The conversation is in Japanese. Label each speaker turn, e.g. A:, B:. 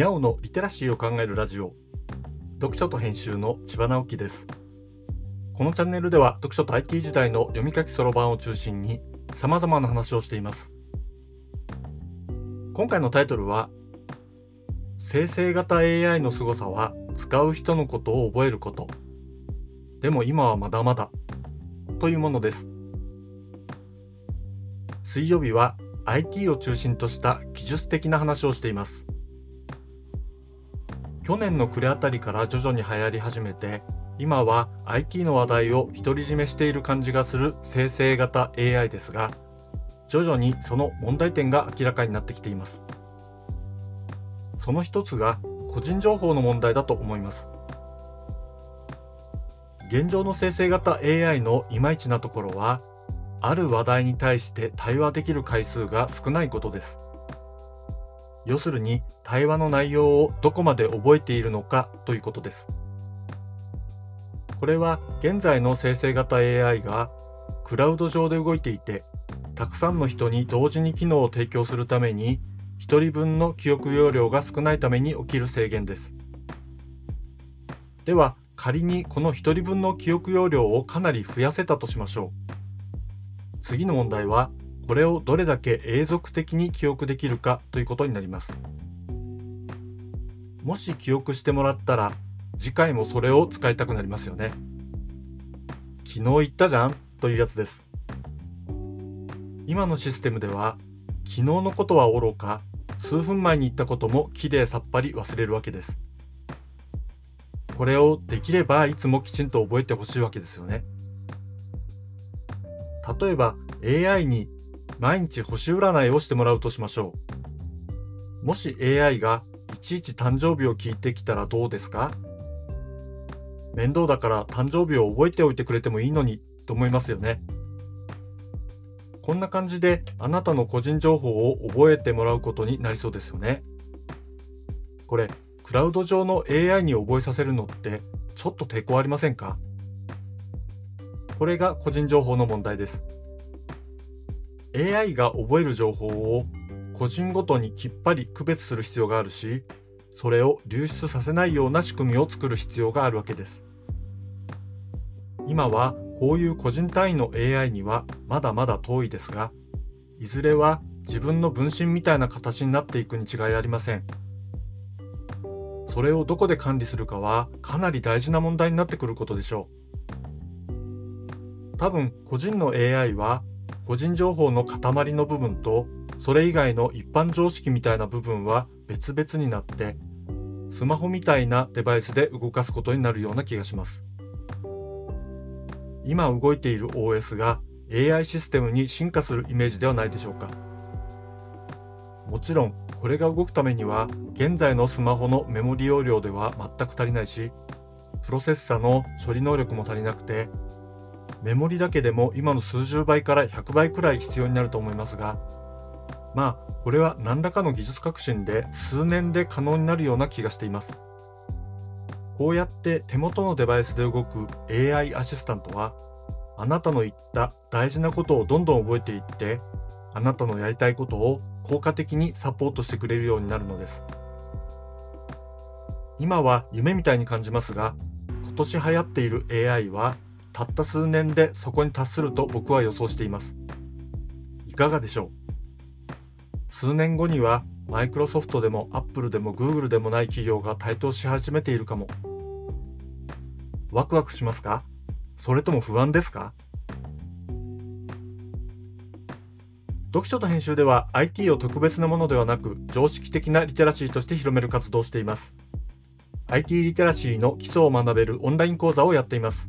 A: にゃおのリテラシーを考えるラジオ。読書と編集の千葉直樹です。このチャンネルでは読書と IT 時代の読み書きそろばんを中心に様々な話をしています。今回のタイトルは生成型 AI の凄さは使う人のことを覚えること。でも今はまだまだというものです。水曜日は IT を中心とした技術的な話をしています。去年の暮れあたりから徐々に流行り始めて今は IT の話題を独り占めしている感じがする生成型 AI ですが徐々にその問題点が明らかになってきています。その一つが個人情報の問題だと思います。現状の生成型 AI のいまいちなところはある話題に対して対話できる回数が少ないことです。要するに対話の内容をどこまで覚えているのかということです。これは現在の生成型 AI がクラウド上で動いていてたくさんの人に同時に機能を提供するために1人分の記憶容量が少ないために起きる制限です。では仮にこの1人分の記憶容量をかなり増やせたとしましょう。次の問題はこれをどれだけ永続的に記憶できるかということになります。もし記憶してもらったら次回もそれを使いたくなりますよね。昨日言ったじゃんというやつです。今のシステムでは昨日のことはおろか数分前に言ったこともきれいさっぱり忘れるわけです。これをできればいつもきちんと覚えてほしいわけですよね。例えば AI に毎日星占いをしてもらうとしましょう。もし AI がいちいち誕生日を聞いてきたらどうですか？面倒だから誕生日を覚えておいてくれてもいいのにと思いますよね。こんな感じであなたの個人情報を覚えてもらうことになりそうですよね。これ、クラウド上の AI に覚えさせるのってちょっと抵抗ありませんか？これが個人情報の問題です。AI が覚える情報を個人ごとにきっぱり区別する必要があるしそれを流出させないような仕組みを作る必要があるわけです。今はこういう個人単位の AI にはまだまだ遠いですがいずれは自分の分身みたいな形になっていくに違いありません。それをどこで管理するかはかなり大事な問題になってくることでしょう。多分個人の AI は個人情報の塊の部分とそれ以外の一般常識みたいな部分は別々になってスマホみたいなデバイスで動かすことになるような気がします。今動いている OS が AI システムに進化するイメージではないでしょうか。もちろんこれが動くためには現在のスマホのメモリ容量では全く足りないしプロセッサの処理能力も足りなくてメモリだけでも今の数十倍から100倍くらい必要になると思いますが、まあ、これは何らかの技術革新で数年で可能になるような気がしています。こうやって手元のデバイスで動く AI アシスタントは、あなたの言った大事なことをどんどん覚えていって、あなたのやりたいことを効果的にサポートしてくれるようになるのです。今は夢みたいに感じますが、今年流行っている AI はたった数年でそこに達すると僕は予想しています。いかがでしょう？数年後にはマイクロソフトでもアップルでもグーグルでもない企業が台頭し始めているかも。ワクワクしますか？それとも不安ですか？読書と編集では IT を特別なものではなく常識的なリテラシーとして広める活動をしています。IT リテラシーの基礎を学べるオンライン講座をやっています。